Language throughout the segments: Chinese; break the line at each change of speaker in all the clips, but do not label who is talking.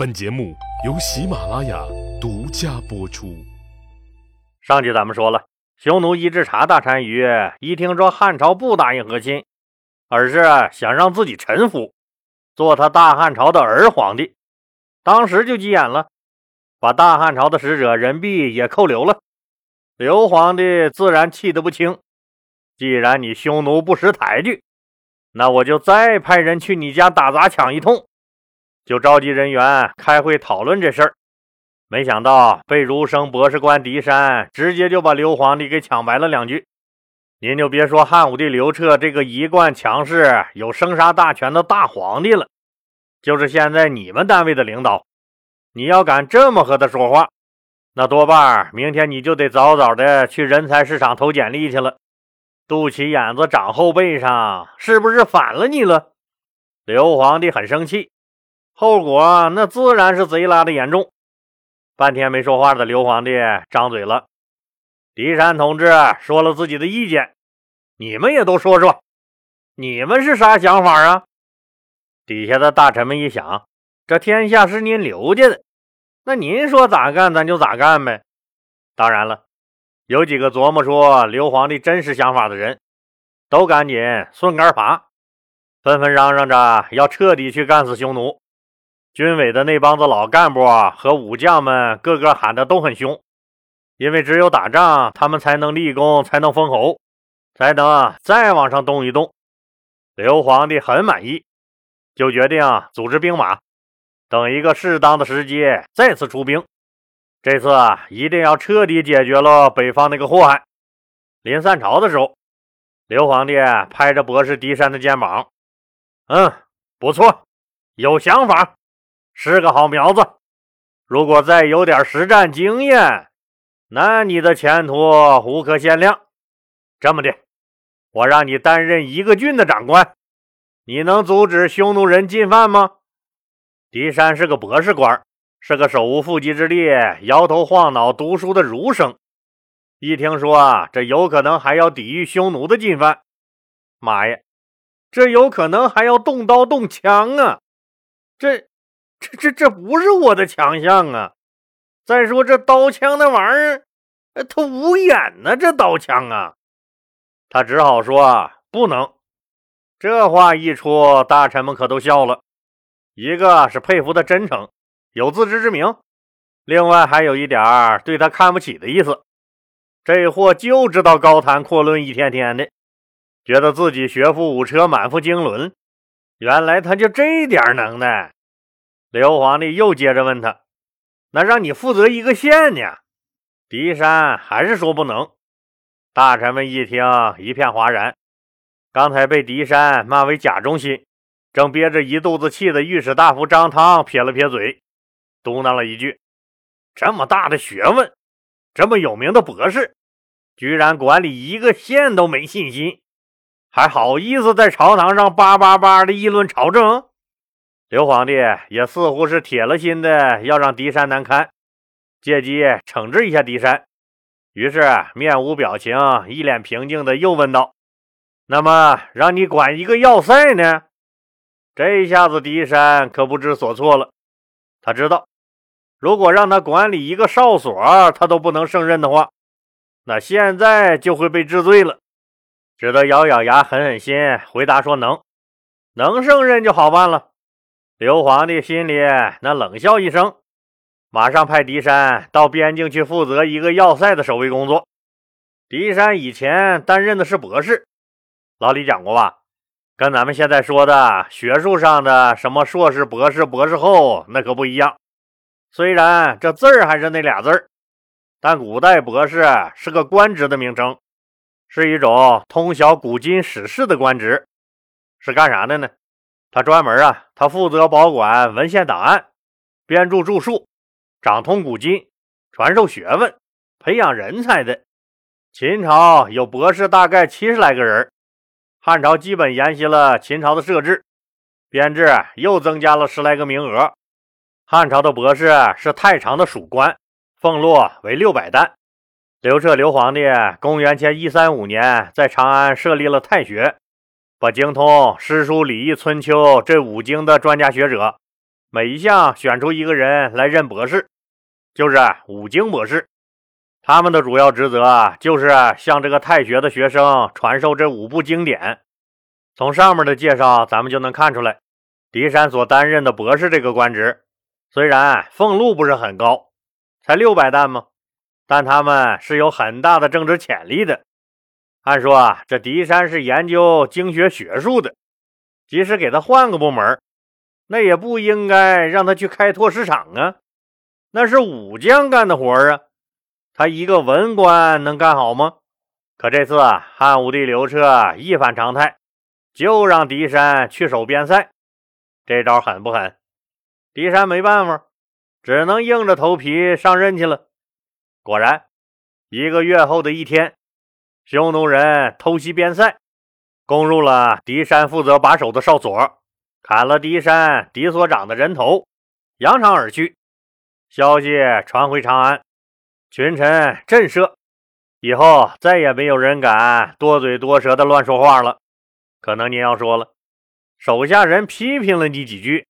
本节目由喜马拉雅独家播出。
上集咱们说了，匈奴伊稚茶大单于一听说汉朝不答应和亲，而是想让自己臣服，做他大汉朝的儿皇帝，当时就急眼了，把大汉朝的使者任弼也扣留了。刘皇帝自然气得不轻。既然你匈奴不识抬举，那我就再派人去你家打砸抢一通。就召集人员开会讨论这事儿，没想到被儒生博士官狄山直接就把刘皇帝给抢白了两句。您就别说汉武帝刘彻这个一贯强势、有生杀大权的大皇帝了，就是现在你们单位的领导，你要敢这么和他说话，那多半明天你就得早早的去人才市场投简历去了。肚脐眼子长后背上，是不是反了你了？刘皇帝很生气。后果那自然是贼拉的严重。半天没说话的刘皇帝张嘴了：“狄山同志说了自己的意见，你们也都说说，你们是啥想法啊？”底下的大臣们一想，这天下是您刘家的，那您说咋干咱就咋干呗。当然了，有几个琢磨出刘皇帝真实想法的人，都赶紧顺杆爬，纷纷嚷嚷着要彻底去干死匈奴。军委的那帮子老干部和武将们，个个喊的都很凶，因为只有打仗，他们才能立功，才能封侯，才能再往上动一动。刘皇帝很满意，就决定组织兵马，等一个适当的时机再次出兵。这次啊一定要彻底解决了北方那个祸害。临散朝的时候，刘皇帝拍着博士狄山的肩膀：“嗯，不错，有想法。”是个好苗子，如果再有点实战经验，那你的前途无可限量。这么的，我让你担任一个郡的长官，你能阻止匈奴人进犯吗？狄山是个博士官，是个手无缚鸡之力、摇头晃脑读书的儒生。一听说啊这有可能还要抵御匈奴的进犯，妈呀，这有可能还要动刀动枪啊！这。这这这不是我的强项啊！再说这刀枪那玩意儿，它无眼呢。这刀枪啊，他只好说不能。这话一出，大臣们可都笑了。一个是佩服他真诚，有自知之明；另外还有一点对他看不起的意思。这货就知道高谈阔论一天天的，觉得自己学富五车，满腹经纶。原来他就这点能耐。刘皇帝又接着问他：“那让你负责一个县呢？”狄山还是说不能。大臣们一听，一片哗然。刚才被狄山骂为假忠心，正憋着一肚子气的御史大夫张汤撇了撇嘴，嘟囔了一句：“这么大的学问，这么有名的博士，居然管理一个县都没信心，还好意思在朝堂上叭叭叭的议论朝政？”刘皇帝也似乎是铁了心的要让狄山难堪，借机惩治一下狄山，于是面无表情、一脸平静的又问道：“那么让你管一个要塞呢？”这一下子狄山可不知所措了。他知道，如果让他管理一个哨所，他都不能胜任的话，那现在就会被治罪了，只得咬咬牙，狠狠心回答说：“能，能胜任就好办了。”刘皇帝心里那冷笑一声，马上派狄山到边境去负责一个要塞的守卫工作。狄山以前担任的是博士，老李讲过吧？跟咱们现在说的学术上的什么硕士、博士、博士后那可不一样。虽然这字儿还是那俩字儿，但古代博士是个官职的名称，是一种通晓古今史事的官职，是干啥的呢？他专门啊，他负责保管文献档案，编著著述，掌通古今，传授学问，培养人才的。秦朝有博士大概七十来个人，汉朝基本沿袭了秦朝的设置，编制又增加了十来个名额。汉朝的博士是太常的属官，俸禄为六百担。刘彻刘皇帝公元前一三五年在长安设立了太学。把精通诗书礼义春秋这五经的专家学者每一项选出一个人来任博士，就是五经博士。他们的主要职责就是向这个太学的学生传授这五部经典。从上面的介绍，咱们就能看出来，狄山所担任的博士这个官职，虽然俸禄不是很高，才六百担吗？但他们是有很大的政治潜力的。按说啊，这狄山是研究经学学术的，即使给他换个部门，那也不应该让他去开拓市场啊，那是武将干的活啊。他一个文官能干好吗？可这次啊汉武帝刘彻一反常态，就让狄山去守边塞，这招狠不狠？狄山没办法，只能硬着头皮上任去了。果然，一个月后的一天，匈奴人偷袭边塞，攻入了狄山负责把守的哨所，砍了狄山狄所长的人头，扬长而去。消息传回长安。群臣震慑，以后再也没有人敢多嘴多舌的乱说话了。可能您要说了，手下人批评了你几句，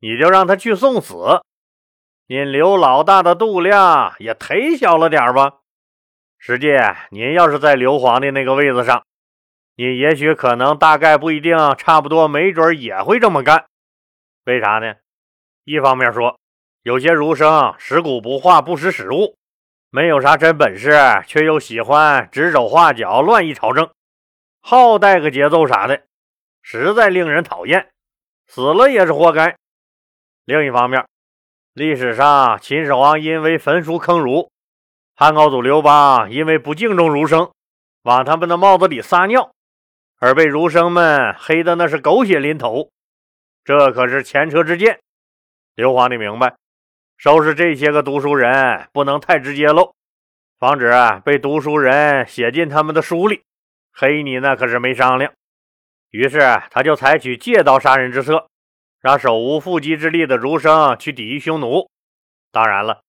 你就让他去送死？您刘老大的度量也忒小了点吧？实际您要是在刘皇帝那个位子上，你也许可能大概不一定，差不多没准也会这么干。为啥呢？一方面说，有些儒生食古不化，不识时务。没有啥真本事，却又喜欢指手画脚、乱议朝政，好带个节奏啥的，实在令人讨厌。死了也是活该。另一方面，历史上秦始皇因为焚书坑儒，汉高祖刘邦因为不敬重儒生，往他们的帽子里撒尿，而被儒生们黑的那是狗血淋头，这可是前车之鉴。刘皇帝明白。收拾这些个读书人不能太直接喽，防止被读书人写进他们的书里，黑你那可是没商量。于是他就采取借刀杀人之策，让手无缚鸡之力的儒生去抵御匈奴。当然了，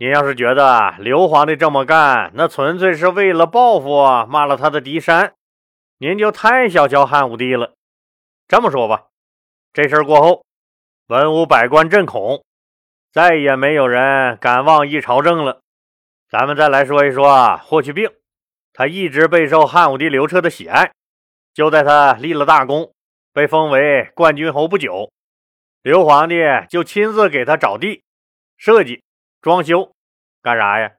您要是觉得刘皇帝这么干，那纯粹是为了报复，骂了他的狄山，您就太小瞧汉武帝了。这么说吧，这事过后，文武百官震恐。再也没有人敢妄议朝政了。咱们再来说一说霍去病，他一直备受汉武帝刘彻的喜爱。就在他立了大功，被封为冠军侯不久，刘皇帝就亲自给他找地、设计、装修，干啥呀？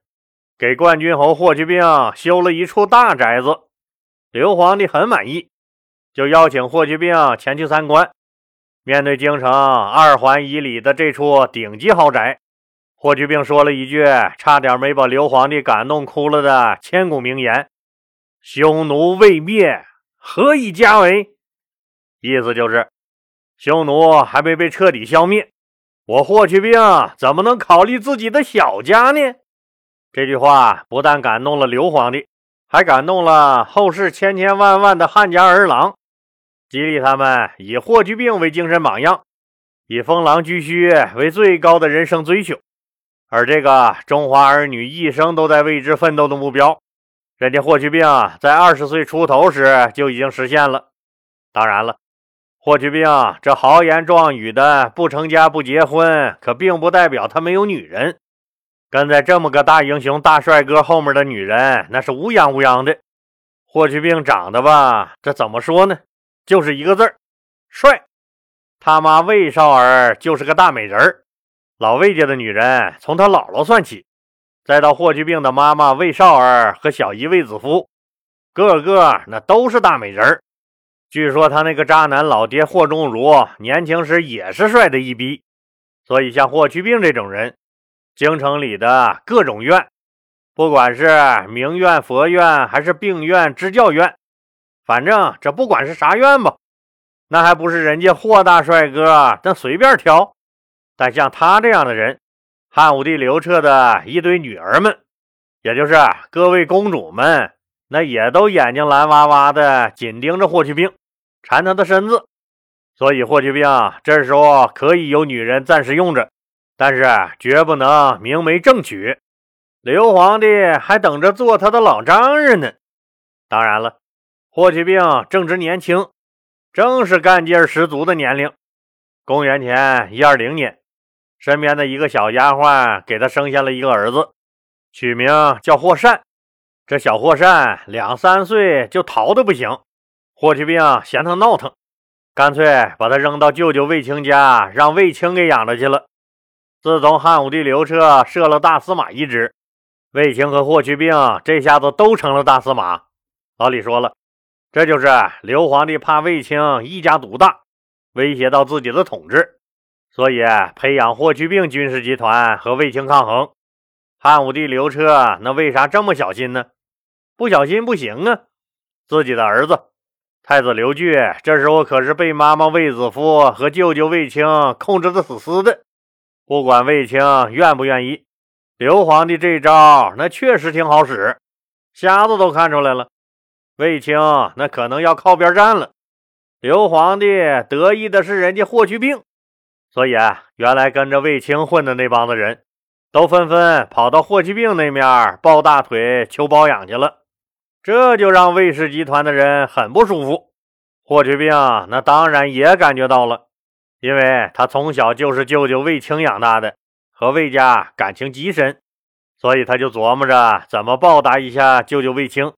给冠军侯霍去病修了一处大宅子。刘皇帝很满意，就邀请霍去病前去参观。面对京城二环以里的这处顶级豪宅，霍去病说了一句差点没把刘皇帝感动哭了的千古名言：“匈奴未灭，何以家为？”意思就是，匈奴还没被彻底消灭，我霍去病怎么能考虑自己的小家呢？这句话不但感动了刘皇帝，还感动了后世千千万万的汉家儿郎。激励他们以霍去病为精神榜样，以封狼居胥为最高的人生追求。而这个中华儿女一生都在为之奋斗的目标，人家霍去病在二十岁出头时就已经实现了。当然了，霍去病这豪言壮语的不成家不结婚，可并不代表他没有女人。跟在这么个大英雄、大帅哥后面的女人，那是乌泱乌泱的。霍去病长得吧，这怎么说呢？就是一个字儿，帅。他妈魏少儿就是个大美人儿。老魏家的女人，从他姥姥算起，再到霍去病的妈妈魏少儿和小姨魏子夫，个个那都是大美人儿。据说他那个渣男老爹霍仲儒年轻时也是帅的一逼。所以像霍去病这种人，京城里的各种院，不管是名院、佛院，还是病院、支教院。反正这不管是啥院吧，那还不是人家霍大帅哥那随便挑。但像他这样的人，汉武帝刘彻的一堆女儿们，也就是各位公主们，那也都眼睛蓝哇哇的，紧盯着霍去病，馋他的身子。所以霍去病这时候可以有女人暂时用着，但是绝不能明媒正娶。刘皇帝还等着做他的老丈人呢。当然了。霍去病正值年轻，正是干劲十足的年龄。公元前一二零年，身边的一个小丫鬟给他生下了一个儿子，取名叫霍善。这小霍善两三岁就淘的不行，霍去病嫌他闹腾，干脆把他扔到舅舅卫青家，让卫青给养着去了。自从汉武帝刘彻设了大司马一职，卫青和霍去病这下子都成了大司马。老李说了，这就是刘皇帝怕卫青一家独大，威胁到自己的统治，所以培养霍去病军事集团和卫青抗衡。汉武帝刘彻那为啥这么小心呢？不小心不行啊！自己的儿子太子刘据这时候可是被妈妈卫子夫和舅舅卫青控制的死死的。不管卫青愿不愿意，刘皇帝这招那确实挺好使。瞎子都看出来了，卫青那可能要靠边站了。刘皇帝得意的是人家霍去病，所以啊，原来跟着卫青混的那帮子人都纷纷跑到霍去病那面抱大腿求包养去了。这就让卫氏集团的人很不舒服。霍去病那当然也感觉到了，因为他从小就是舅舅卫青养大的，和卫家感情极深，所以他就琢磨着怎么报答一下舅舅卫青，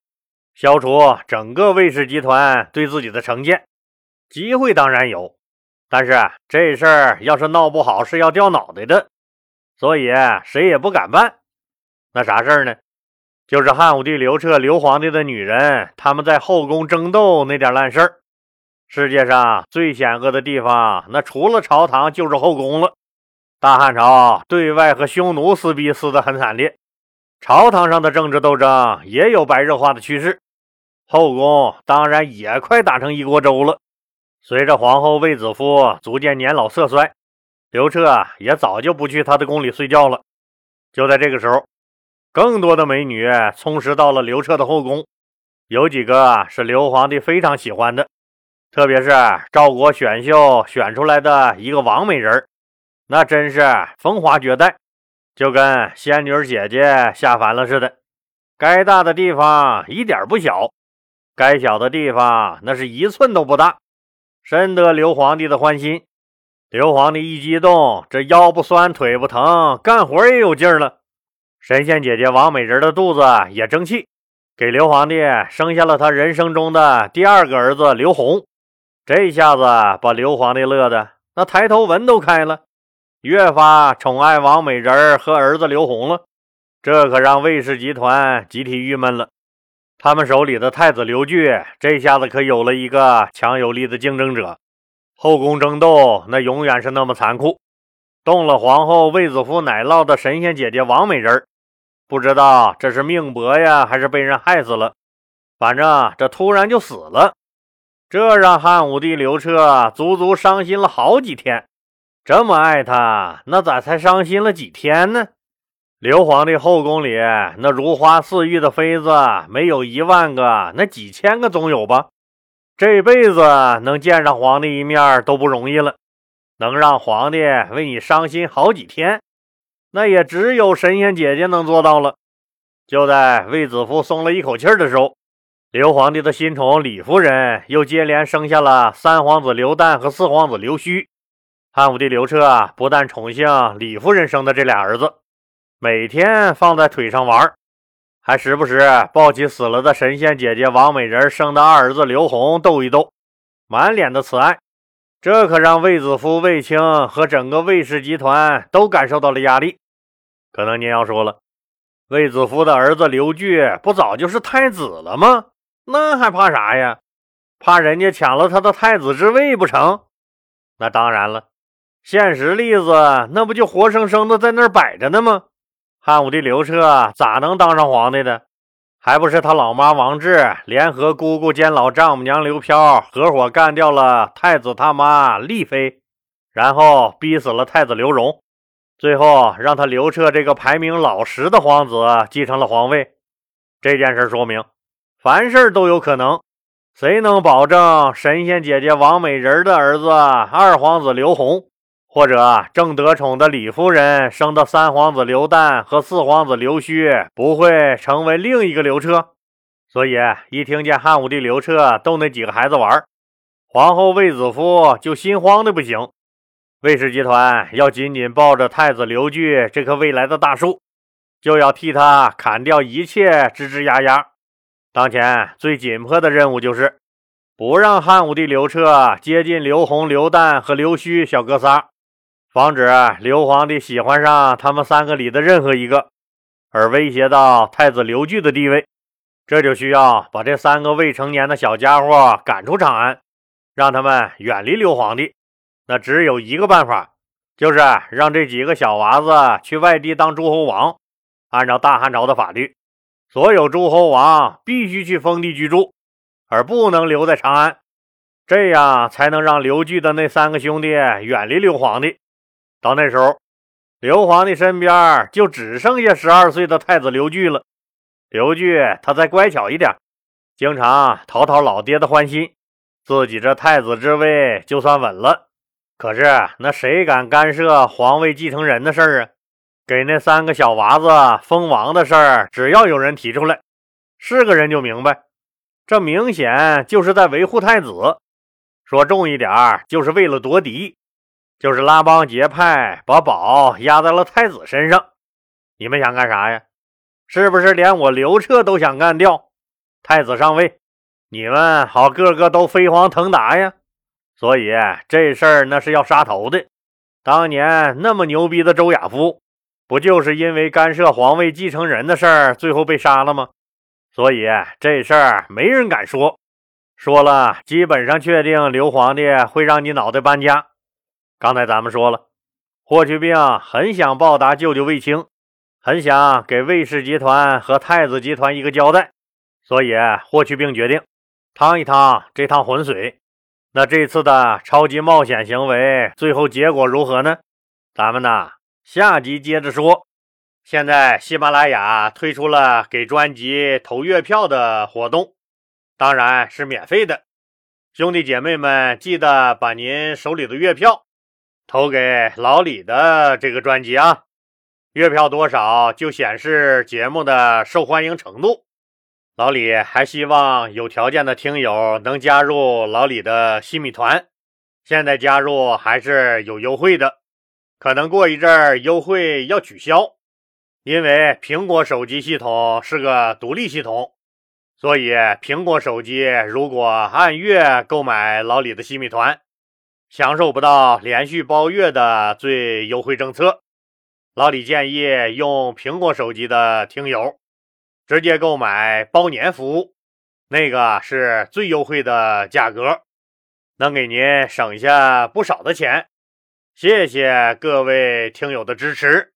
消除整个卫氏集团对自己的成见。机会当然有，但是这事儿要是闹不好是要掉脑袋的，所以谁也不敢办。那啥事儿呢？就是汉武帝刘彻，刘皇帝的女人，他们在后宫争斗那点烂事儿。世界上最险恶的地方，那除了朝堂就是后宫了。大汉朝对外和匈奴撕逼撕得很惨烈，朝堂上的政治斗争也有白热化的趋势，后宫当然也快打成一锅粥了。随着皇后卫子夫逐渐年老色衰，刘彻也早就不去他的宫里睡觉了。就在这个时候。更多的美女充实到了刘彻的后宫，有几个是刘皇帝非常喜欢的，特别是赵国选秀选出来的一个王美人那真是风华绝代，就跟仙女姐姐下凡了似的。该大的地方一点不小，该小的地方那是一寸都不大，深得刘皇帝的欢心。刘皇帝一激动，这腰不酸腿不疼，干活也有劲儿了。神仙姐姐王美人的肚子也争气，给刘皇帝生下了他人生中的第二个儿子刘宏。这下子把刘皇帝乐的那抬头纹都开了，越发宠爱王美人和儿子刘宏了。这可让卫氏集团集体郁闷了。他们手里的太子刘据这下子可有了一个强有力的竞争者。后宫争斗那永远是那么残酷，动了皇后卫子夫奶酪的神仙姐姐王美人儿不知道这是命薄呀，还是被人害死了。反正这突然就死了，这让汉武帝刘彻足足伤心了好几天。这么爱他，那咋才伤心了几天呢？刘皇帝后宫里那如花似玉的妃子，没有一万个，那几千个总有吧？这辈子能见上皇帝一面都不容易了，能让皇帝为你伤心好几天？那也只有神仙姐姐能做到了。就在卫子夫松了一口气的时候，刘皇帝的新宠李夫人又接连生下了三皇子刘旦和四皇子刘胥。汉武帝刘彻啊不但宠幸李夫人生的这俩儿子，每天放在腿上玩，还时不时抱起死了的神仙姐姐王美人生的二儿子刘宏逗一逗，满脸的慈爱。这可让卫子夫、卫青和整个卫氏集团都感受到了压力。可能您要说了，卫子夫的儿子刘据不早就是太子了吗？那还怕啥呀？怕人家抢了他的太子之位不成？那当然了，现实例子那不就活生生的在那儿摆着呢吗？汉武帝刘彻咋能当上皇帝的？还不是他老妈王志联合姑姑兼老丈母娘刘飘合伙干掉了太子他妈丽妃，然后逼死了太子刘荣。最后让他刘彻这个排名老十的皇子继承了皇位，这件事说明凡事都有可能。谁能保证神仙姐姐王美人的儿子二皇子刘宏，或者正得宠的李夫人生的三皇子刘旦和四皇子刘胥不会成为另一个刘彻？所以一听见汉武帝刘彻逗那几个孩子玩，皇后卫子夫就心慌的不行。卫氏集团要紧紧抱着太子刘据这棵未来的大树，就要替他砍掉一切枝枝丫丫。当前最紧迫的任务就是不让汉武帝刘彻接近刘宏、刘旦和刘须小哥仨，防止刘皇帝喜欢上他们三个里的任何一个，而威胁到太子刘据的地位。这就需要把这三个未成年的小家伙赶出长安，让他们远离刘皇帝。那只有一个办法，就是让这几个小娃子去外地当诸侯王。按照大汉朝的法律，所有诸侯王必须去封地居住，而不能留在长安。这样才能让刘据的那三个兄弟远离刘皇帝。到那时候，刘皇帝身边就只剩下十二岁的太子刘据了。刘据他再乖巧一点，经常讨讨老爹的欢心，自己这太子之位就算稳了。可是那谁敢干涉皇位继承人的事儿啊？给那三个小娃子封王的事儿，只要有人提出来，是个人就明白，这明显就是在维护太子。说重一点，就是为了夺嫡，就是拉帮结派，把宝压在了太子身上。你们想干啥呀？是不是连我刘彻都想干掉？太子上位，你们好个个都飞黄腾达呀！所以这事儿那是要杀头的。当年那么牛逼的周亚夫，不就是因为干涉皇位继承人的事儿，最后被杀了吗？所以这事儿没人敢说，说了基本上确定刘皇帝会让你脑袋搬家。刚才咱们说了，霍去病很想报答舅舅卫青。很想给卫氏集团和太子集团一个交代，所以霍去病决定趟一趟这趟浑水。那这次的超级冒险行为最后结果如何呢？咱们呢下集接着说。现在喜马拉雅推出了给专辑投月票的活动，当然是免费的。兄弟姐妹们，记得把您手里的月票投给老李的这个专辑啊。月票多少就显示节目的受欢迎程度。老李还希望有条件的听友能加入老李的新米团，现在加入还是有优惠的，可能过一阵儿优惠要取消，因为苹果手机系统是个独立系统，所以苹果手机如果按月购买老李的新米团，享受不到连续包月的最优惠政策。老李建议用苹果手机的听友直接购买包年服务，那个是最优惠的价格，能给您省下不少的钱。谢谢各位听友的支持。